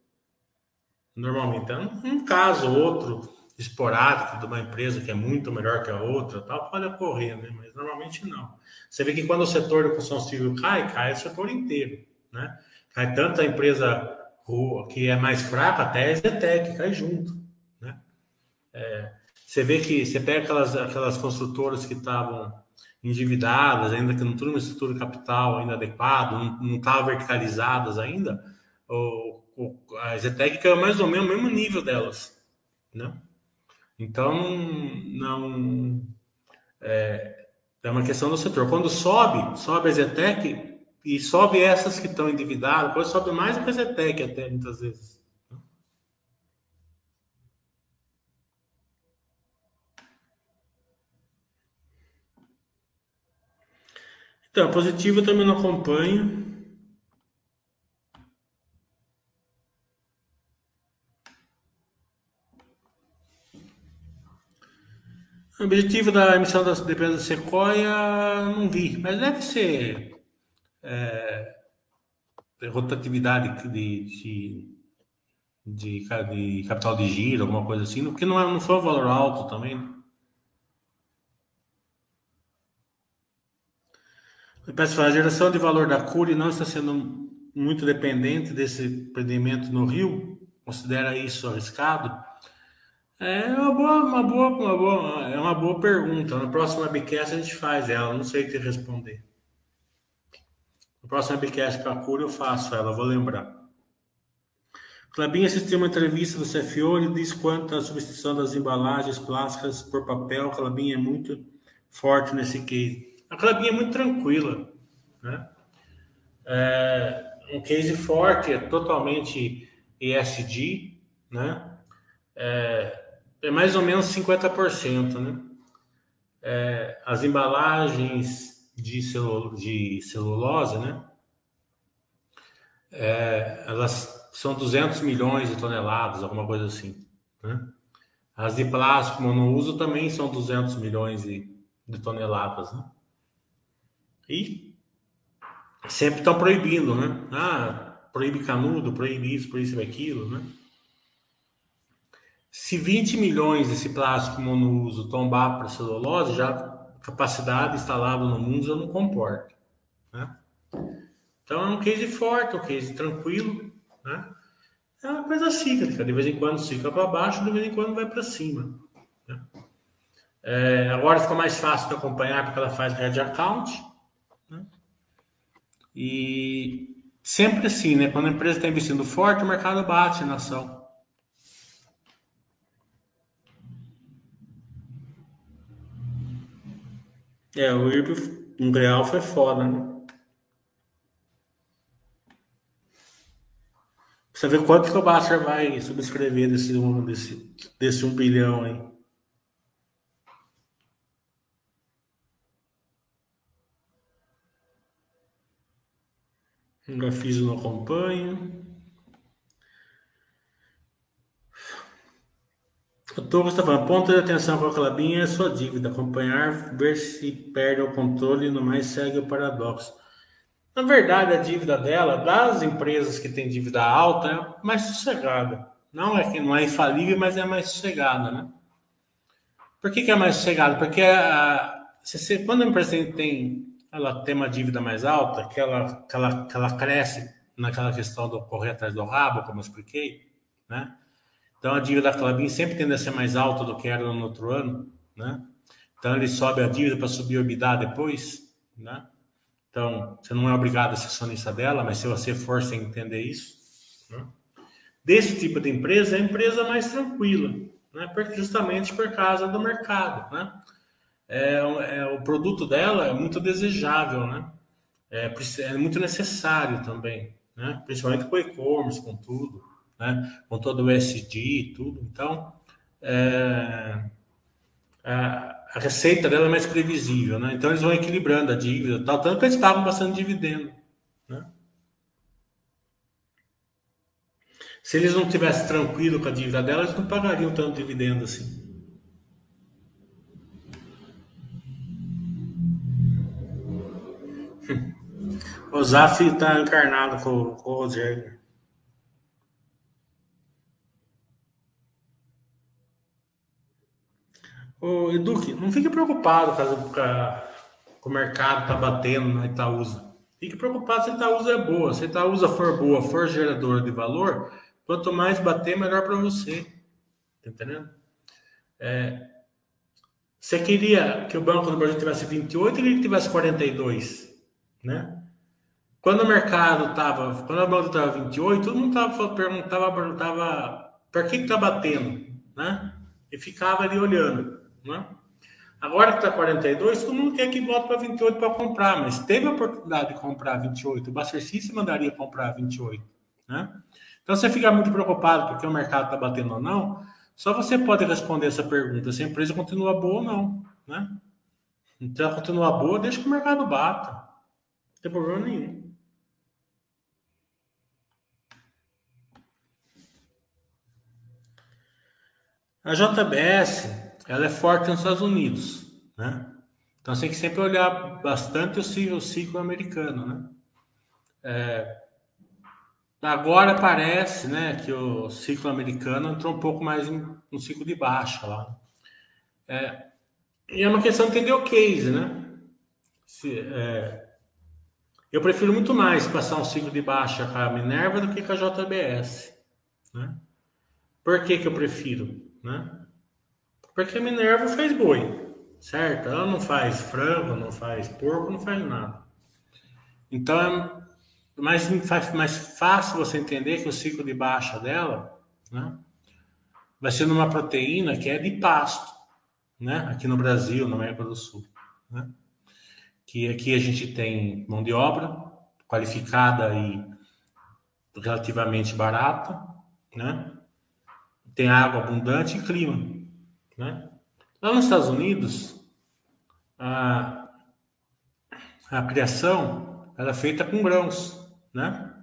Normalmente, então, um caso ou outro esporádico de uma empresa que é muito melhor que a outra, tal, pode ocorrer, né? Mas normalmente não. Você vê que quando o setor da construção civil cai, cai o setor inteiro, né? Cai tanto a empresa que é mais fraca, até a Zetec cai junto, né? É, você vê que você pega aquelas, aquelas construtoras que estavam endividadas, ainda que não tinham uma estrutura de capital ainda adequada, não estavam verticalizadas ainda, o, o, a Zetec caiu mais ou menos no mesmo nível delas, né? Então, não. É, é uma questão do setor. Quando sobe, sobe a Zetec e sobe essas que estão endividadas, depois sobe mais a Zetec até, muitas vezes. Então, positivo eu também não acompanho. O objetivo da emissão das dependências da Sequoia não vi, mas deve ser é, rotatividade de, de, de, de, capital de giro, alguma coisa assim, porque não, é, não foi um valor alto também. Peço a geração de valor da Cury não está sendo muito dependente desse empreendimento no Rio? Considera isso arriscado? É uma boa, uma boa, uma boa, é uma boa pergunta. Na próxima webcast a gente faz ela, não sei o que responder. No próximo webcast com a cura eu faço ela, vou lembrar. Clabinha assistiu uma entrevista do CFO e diz quanto à substituição das embalagens plásticas por papel. A Clabinha é muito forte nesse case. A Clabinha é muito tranquila, né? É um case forte, é totalmente ESG, né? É, é mais ou menos 50%, né? É, as embalagens de, celu, de celulose, né? É, elas são 200 milhões de toneladas, alguma coisa assim, né? As de plástico monouso também são 200 milhões de, de toneladas, né? E sempre estão proibindo, né? Ah, proíbe canudo, proíbe isso, proíbe aquilo, né? Se 20 milhões desse plástico monouso tombar para celulose, já a capacidade instalada no mundo já não comporta. Né? Então é um case forte, um case tranquilo. Né? É uma coisa cíclica, de vez em quando fica para baixo, de vez em quando vai para cima. Né? É, agora fica mais fácil de acompanhar porque ela faz red account. Né? E sempre assim, né? Quando a empresa está investindo forte, o mercado bate na ação. É, o IRB um real foi foda, né? Você vê quanto que o Basser vai subscrever desse desse, desse um bilhão aí. Ainda fiz não acompanho. O Douglas está falando, ponto de atenção com a Clabinha é sua dívida, acompanhar, ver se perde o controle e no mais segue o paradoxo. Na verdade, a dívida dela, das empresas que têm dívida alta, é mais sossegada. Não é que não é infalível, mas é mais sossegada, né? Por que, que é mais sossegada? Porque a, se, quando a empresa tem, ela tem uma dívida mais alta, que ela, que ela, que ela cresce naquela questão do correr atrás do rabo, como eu expliquei, né? Então a dívida da Clabin sempre tende a ser mais alta do que era no outro ano, né? Então ele sobe a dívida para subir o EBITDA depois, né? Então você não é obrigado a ser acionista dela, mas se você for, você entender isso. Né? Desse tipo de empresa, é a empresa mais tranquila, né? Justamente por causa do mercado, né? É, é, o produto dela é muito desejável, né? É, é muito necessário também, né? Principalmente com e-commerce, com tudo né? com todo o SD e tudo. Então, é, a, a receita dela é mais previsível, né? Então eles vão equilibrando a dívida, tal, tanto que eles pagam bastante dividendo, né? Se eles não tivessem tranquilo com a dívida dela, eles não pagariam tanto dividendo assim. O Zaf está encarnado com, com o Rogério. Ô, Eduque, não fique preocupado com o mercado tá batendo na Itaúsa. Fique preocupado se a Itaúsa é boa. Se a Itaúsa for boa, for geradora de valor, quanto mais bater, melhor para você. Tá entendendo? É, você queria que o Banco do Brasil tivesse 28 ou queria que tivesse 42? Né? Quando o mercado estava, quando a Banco estava 28, todo mundo tava, perguntava, por que está batendo? Né? E ficava ali olhando. Né? Agora que está 42, todo mundo quer que volte para 28 para comprar, mas teve a oportunidade de comprar 28. O Baster se mandaria comprar 28. Né? Então, você fica muito preocupado porque o mercado está batendo ou não, só você pode responder essa pergunta: se a empresa continua boa ou não. Né? Então, ela continua boa, deixa que o mercado bata. Não tem problema nenhum. A JBS ela é forte nos Estados Unidos, né? Então você tem que sempre olhar bastante o ciclo, americano, né? É, agora parece, né, que o ciclo americano entrou um pouco mais em um ciclo de baixa lá. É, e é uma questão de entender o case, né? Se, é, eu prefiro muito mais passar um ciclo de baixa com a Minerva do que com a JBS, né? Por que que eu prefiro, né? Porque a Minerva faz boi, certo? Ela não faz frango, não faz porco, não faz nada. Então é mais, mais fácil você entender que o ciclo de baixa dela né, vai ser numa proteína que é de pasto, né? Aqui no Brasil, na América do Sul. Né? Que aqui a gente tem mão de obra qualificada e relativamente barata, né? Tem água abundante e clima. Né? Lá nos Estados Unidos, a, a criação era é feita com grãos, né?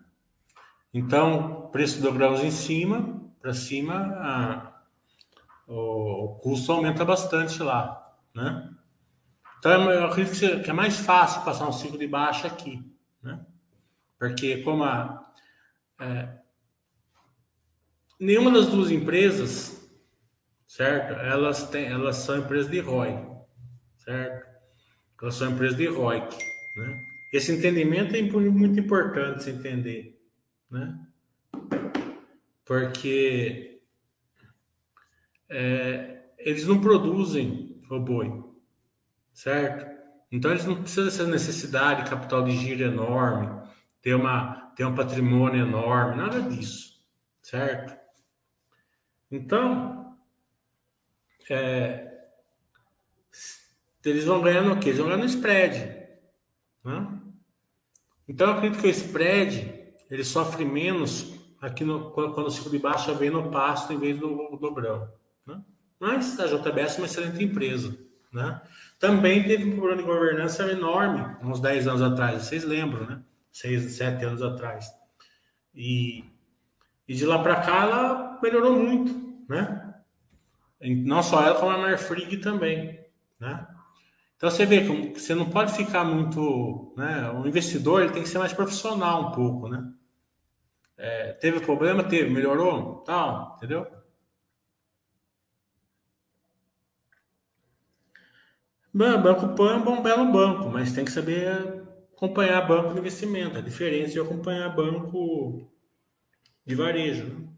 Então, preço do grãos em cima, para cima, a, o, o, custo aumenta bastante lá, né? Então, eu acredito que é mais fácil passar um ciclo de baixa aqui, né? Porque como a, é, nenhuma das duas empresas certo? Elas, têm, elas são empresas de ROI, certo? Elas são empresas de ROIC, né? Esse entendimento é muito importante se entender, né? Porque é, eles não produzem o boi, certo? Então eles não precisam dessa necessidade de capital de giro enorme, ter, uma, ter um patrimônio enorme, nada disso, certo? Então, é, eles vão ganhar no quê? Eles vão ganhar no spread. Né? Então, eu acredito que o spread ele sofre menos aqui no, quando, quando o ciclo de baixa vem no pasto em vez do dobrão. Né? Mas a JBS é uma excelente empresa. Né? Também teve um problema de governança enorme uns 10 anos atrás, vocês lembram, né? 6, 7 anos atrás. E, e de lá para cá ela melhorou muito, né? Não só ela, como a Marfrig também, né? Então você vê que você não pode ficar muito, né? O investidor ele tem que ser mais profissional um pouco, né? É, teve problema, teve, melhorou, tal, entendeu? Banco Pan é um belo banco, mas tem que saber acompanhar banco de investimento. A diferença de acompanhar banco de varejo. Né?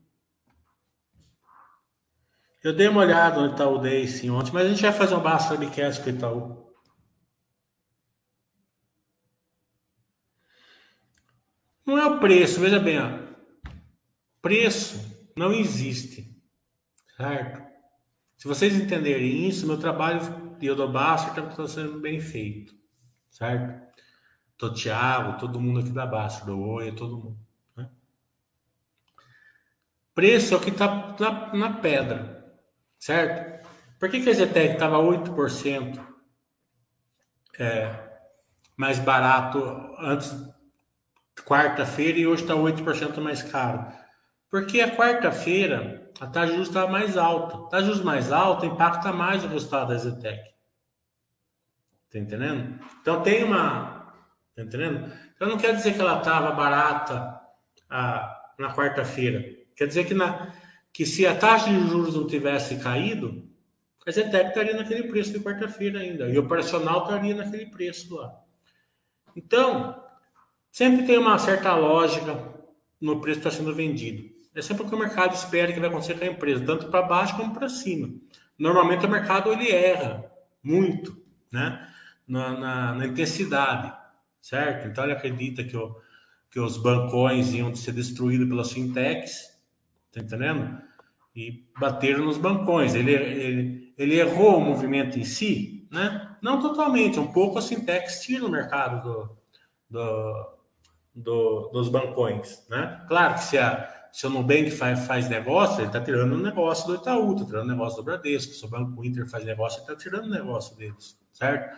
Eu dei uma olhada no Itaú Day sim ontem, mas a gente vai fazer um basta de cast com o Itaú. Não é o preço, veja bem, ó. preço não existe, certo? Se vocês entenderem isso, meu trabalho de Basta está sendo bem feito, certo? Tô Thiago, todo mundo aqui da Basta, do Oi, todo mundo. Né? Preço é o que está na, na pedra certo? Por que, que a Zetec estava 8% é, mais barato antes quarta-feira e hoje está 8% mais caro? Porque a quarta-feira a taxa de juros estava mais alta. A taxa de juros mais alta impacta mais o resultado da Zetec. Tá entendendo? Então tem uma. Tá entendendo? Então não quer dizer que ela estava barata a, na quarta-feira. Quer dizer que, na, que se a taxa de juros não tivesse caído, a Zetec estaria naquele preço de quarta-feira ainda. E o operacional estaria naquele preço lá. Então, sempre tem uma certa lógica no preço que está sendo vendido. É sempre o que o mercado espera que vai acontecer com a empresa, tanto para baixo como para cima. Normalmente o mercado ele erra muito, né? Na, na, na, intensidade, certo? Então ele acredita que, o, que os bancões iam ser destruídos pelas fintechs, tá entendendo? E bateram nos bancões. Ele, ele, ele errou o movimento em si, né? Não totalmente, um pouco as fintechs tiram o mercado do, do, do, dos bancões, né? Claro que se a se o Nubank faz, faz negócio, ele está tirando o negócio do Itaú, está tirando o negócio do Bradesco. Se o Banco Inter faz negócio, ele está tirando o negócio deles, certo?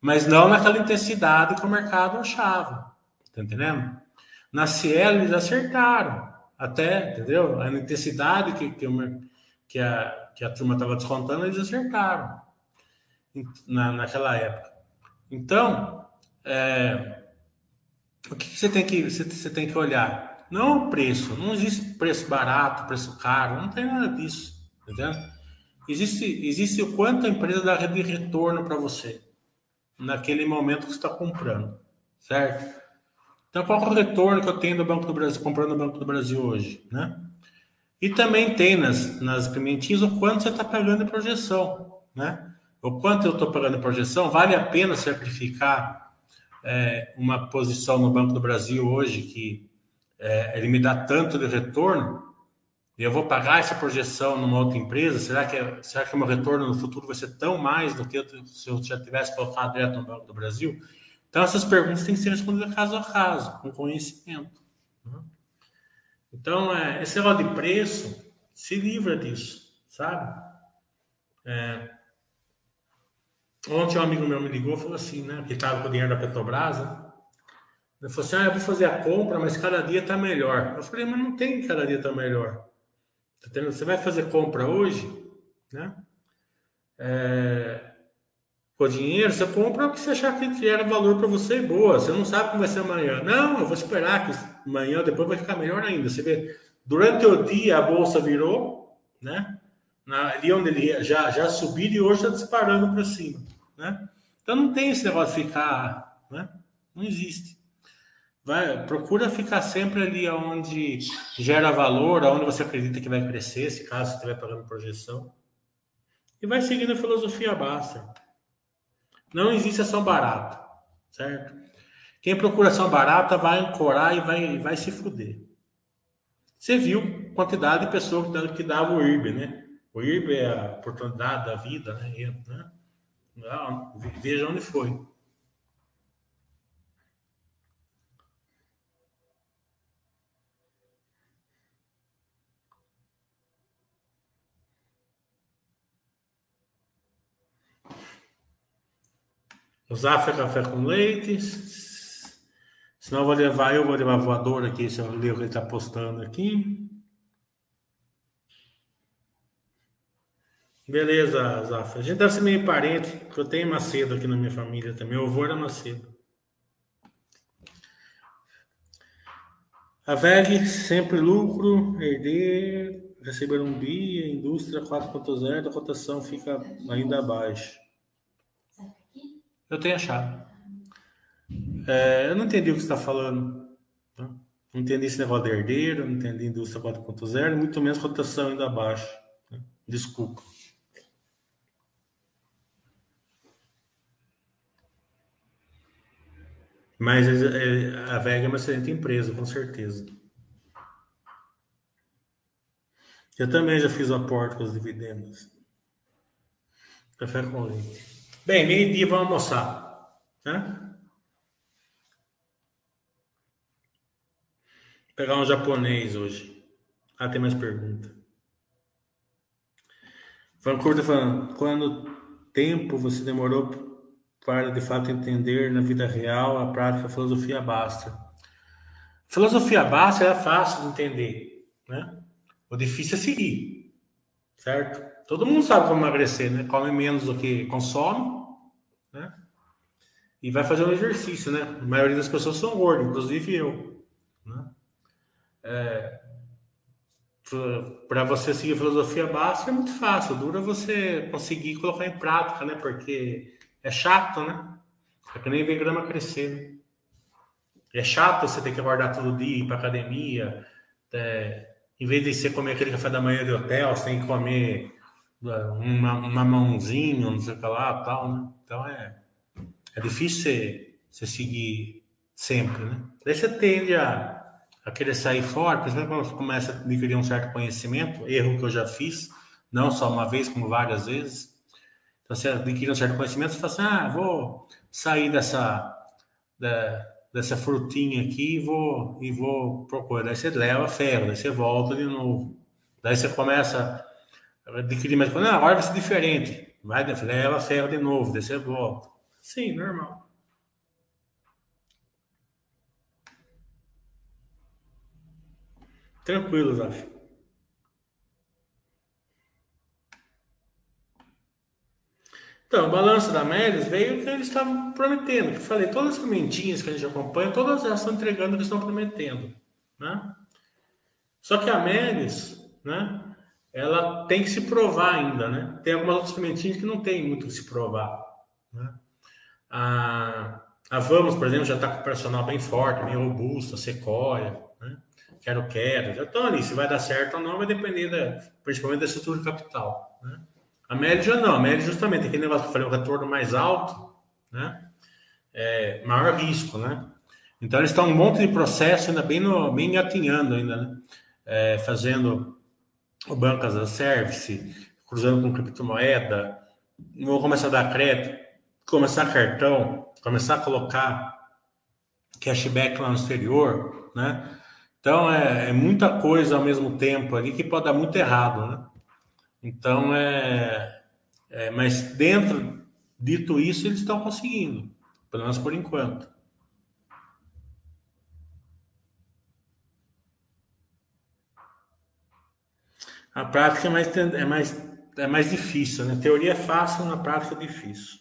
Mas não naquela intensidade que o mercado achava, tá entendendo? Na Cielo eles acertaram, até, entendeu? A intensidade que, que, que, a, que a turma estava descontando, eles acertaram na, naquela época. Então, é, o que, que você, tem que você, você tem que olhar? Não o preço, não existe preço barato, preço caro, não tem nada disso, entendeu? Existe, existe o quanto a empresa dá de retorno para você naquele momento que você está comprando, certo? Então, qual é o retorno que eu tenho do Banco do Brasil, comprando no Banco do Brasil hoje, né? E também tem nas, nas pimentinhas o quanto você está pagando em projeção, né? O quanto eu estou pagando em projeção, vale a pena sacrificar é, uma posição no Banco do Brasil hoje que é, ele me dá tanto de retorno, e eu vou pagar essa projeção numa outra empresa, será que, será que o meu retorno no futuro vai ser tão mais do que eu, se eu já tivesse colocado direto no Banco do Brasil? Então, essas perguntas têm que ser respondidas caso a caso, com conhecimento. Né? Então, é, esse negócio de preço, se livra disso, sabe? É, ontem um amigo meu me ligou e falou assim, né? Que estava com o dinheiro da Petrobras, né? Ele falou assim: ah, eu vou fazer a compra, mas cada dia está melhor. Eu falei, mas não tem cada dia está melhor. Tá Você vai fazer compra hoje, né? É, com dinheiro, você compra o que você achar que gera valor para você e boa. Você não sabe como vai ser amanhã. Não, eu vou esperar que amanhã depois vai ficar melhor ainda. Você vê, durante o dia a bolsa virou, né? Na, ali onde ele já, já subiu e hoje está disparando para cima, né? Então não tem esse negócio de ficar, né? Não existe. Vai, procura ficar sempre ali onde gera valor, aonde você acredita que vai crescer, se caso você estiver pagando projeção. E vai seguindo a filosofia basta. Não existe ação barata, certo? Quem procura ação barata vai ancorar e vai, vai se fuder. Você viu quantidade de pessoas que dava o IRB, né? O IRB é a oportunidade da vida, né? né? Veja onde foi. O Zafra café com leite. Senão eu vou levar, eu vou levar voador aqui, se eu ler o que ele está postando aqui. Beleza, Zafra. A gente deve ser meio parente, porque eu tenho Macedo aqui na minha família também. Meu avô era Macedo. A VEG, sempre lucro, herdeiro, receber um BIA, indústria 4.0, a cotação fica ainda abaixo. Eu tenho achado. É, eu não entendi o que você está falando. Tá? Não entendi esse negócio de herdeiro, não entendi indústria 4.0, muito menos cotação ainda abaixo. Tá? Desculpa. Mas é, a Vega é uma excelente empresa, com certeza. Eu também já fiz o aporte com os dividendos. Café com leite. Bem, meio-dia vamos almoçar. Né? Pegar um japonês hoje. Ah, tem mais pergunta. Vancouver está falando, quando tempo você demorou para de fato entender na vida real a prática da filosofia basta? Filosofia basta é fácil de entender, né? O difícil é seguir, certo? Todo mundo sabe como emagrecer, né? Come menos do que consome, né? E vai fazer um exercício, né? A maioria das pessoas são gordas, inclusive eu, né? É, para você seguir filosofia básica é muito fácil, dura você conseguir colocar em prática, né? Porque é chato, né? É que nem ver grama crescer, né? É chato você ter que guardar todo dia, ir para academia. É, em vez de você comer aquele café da manhã de hotel, você tem que comer uma, uma mãozinha, não sei o que lá, tal, né? Então é, é difícil você, seguir sempre, né? Daí você tende a a querer sair fora, principalmente quando você começa a adquirir um certo conhecimento, erro que eu já fiz, não só uma vez, como várias vezes. Então, você adquire um certo conhecimento, você fala assim, ah, vou sair dessa, da, dessa frutinha aqui e vou, e vou procurar. Daí você leva ferro, daí você volta de novo. Daí você começa adquirir mais coisa. Não, agora vai ser diferente. Vai, leva ferro de novo, você volta. Sim, normal. Tranquilo, Zaf. Então, o balanço da Médios veio que eles estavam prometendo. Que eu falei, todas as pimentinhas que a gente acompanha, todas já estão entregando o que estão prometendo. Né? Só que a Médios, né, ela tem que se provar ainda. Né? Tem algumas outras pimentinhas que não tem muito que se provar. Né? A, a Vamos, por exemplo, já está com o personal bem forte, bem robusto, a Sequoia quero, quero, já estão ali. Se vai dar certo ou não vai depender da, principalmente da estrutura de capital. Né? A média não, a média justamente aquele negócio que eu falei, o retorno mais alto, né? É, maior risco, né? Então eles estão um monte de processo ainda bem, no, bem engatinhando ainda, né? É, fazendo o banco as a service, cruzando com criptomoeda, vou começar a dar crédito, começar cartão, começar a colocar cashback lá no exterior, né? Então é, é, muita coisa ao mesmo tempo ali que pode dar muito errado, né? Então é, é mas dentro dito isso eles estão conseguindo, pelo menos por enquanto. A prática é mais, é mais, é mais difícil, né? Teoria é fácil, na prática é difícil.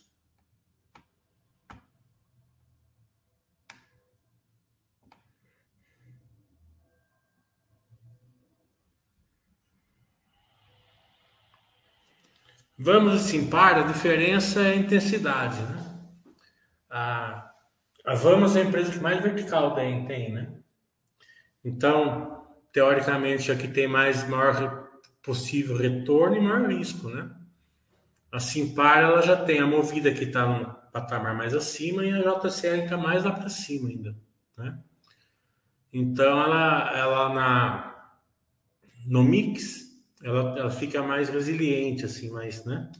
Vamos assim para a diferença é a intensidade, né? A, a Vamos é a empresa que mais vertical tem, tem, né? Então, teoricamente, aqui tem mais maior possível retorno e maior risco, né? A Simpar, ela já tem a Movida que está num patamar mais acima e a JCL está mais lá para cima ainda, né? Então, ela, ela na, no mix, ela, ela fica mais resiliente, assim, mais, né?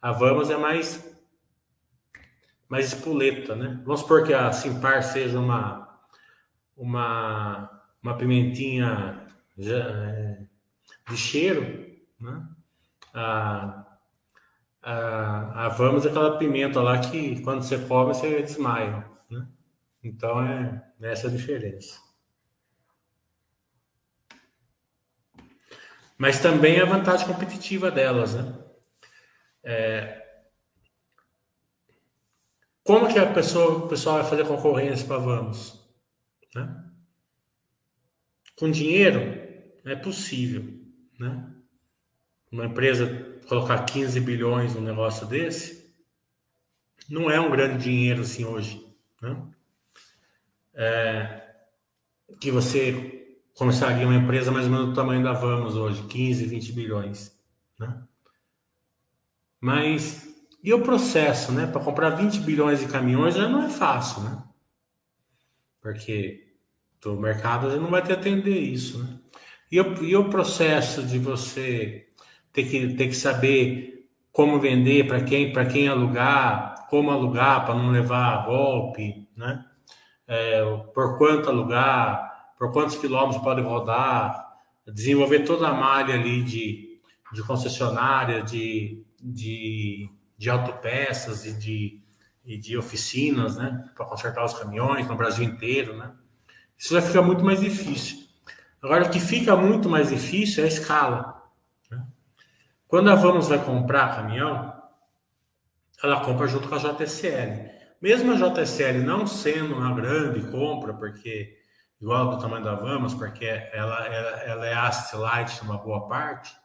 A Vamos é mais mais espoleta, né? Vamos supor que a Simpar seja uma uma, uma pimentinha de cheiro, né? A, a, a Vamos é aquela pimenta lá que quando você come você desmaia, né? Então é essa diferença. mas também a vantagem competitiva delas, né? É... Como que a pessoa, o pessoal vai fazer concorrência para Vamos? Né? Com dinheiro é possível, né? Uma empresa colocar 15 bilhões num negócio desse não é um grande dinheiro assim hoje, né? É... que você começaria uma empresa mais ou menos do tamanho da Vamos hoje, 15, 20 bilhões, né? Mas e o processo, né? Para comprar 20 bilhões de caminhões já não é fácil, né? Porque o mercado já não vai te atender isso, né? E o, e o processo de você ter que, ter que saber como vender, para quem, para quem alugar, como alugar para não levar golpe, né? É, por quanto alugar, por quantos quilômetros pode rodar, desenvolver toda a malha ali de, de concessionária, de, de, de autopeças e de, e de oficinas, né? Para consertar os caminhões no Brasil inteiro, né? Isso vai ficar muito mais difícil. Agora, o que fica muito mais difícil é a escala. Né? Quando a Vamos vai comprar caminhão, ela compra junto com a JSL. Mesmo a JSL não sendo uma grande compra, porque igual do tamanho da Vamos, porque ela, ela, ela é asset light uma boa parte,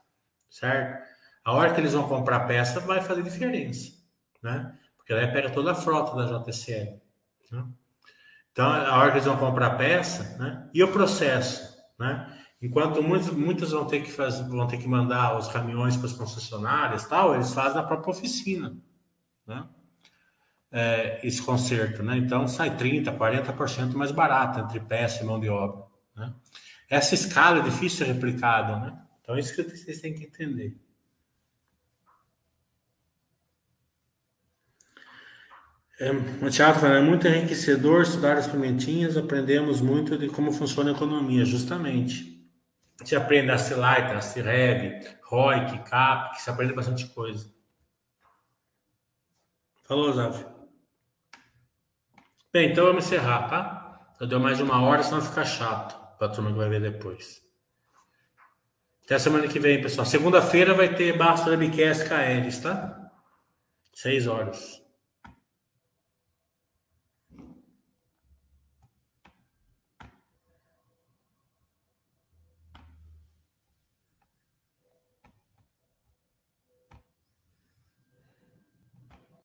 certo? A hora que eles vão comprar peça vai fazer diferença, né? Porque ela pega toda a frota da JSL. Né? Então, a hora que eles vão comprar peça, né? E o processo, né? Enquanto muitos, muitos vão ter que fazer, vão ter que mandar os caminhões para as concessionárias, tal, eles fazem na própria oficina, né? É, esse conserto, né? Então sai 30, 40% mais barato entre peça e mão de obra, né? Essa escala é difícil ser replicada, né? Então, é isso que vocês têm que entender. É, o teatro é muito enriquecedor estudar as pimentinhas, aprendemos muito de como funciona a economia, justamente. Você aprende a Cilaita, a Cireb, ROIC, CAP, que você aprende bastante coisa. Falou, Zaf. Bem, então vamos encerrar, tá? Eu deu mais de uma hora, senão fica chato para a turma que vai ver depois. Até semana que vem, pessoal. Segunda-feira vai ter Basta Webcast KLs, tá? Seis horas.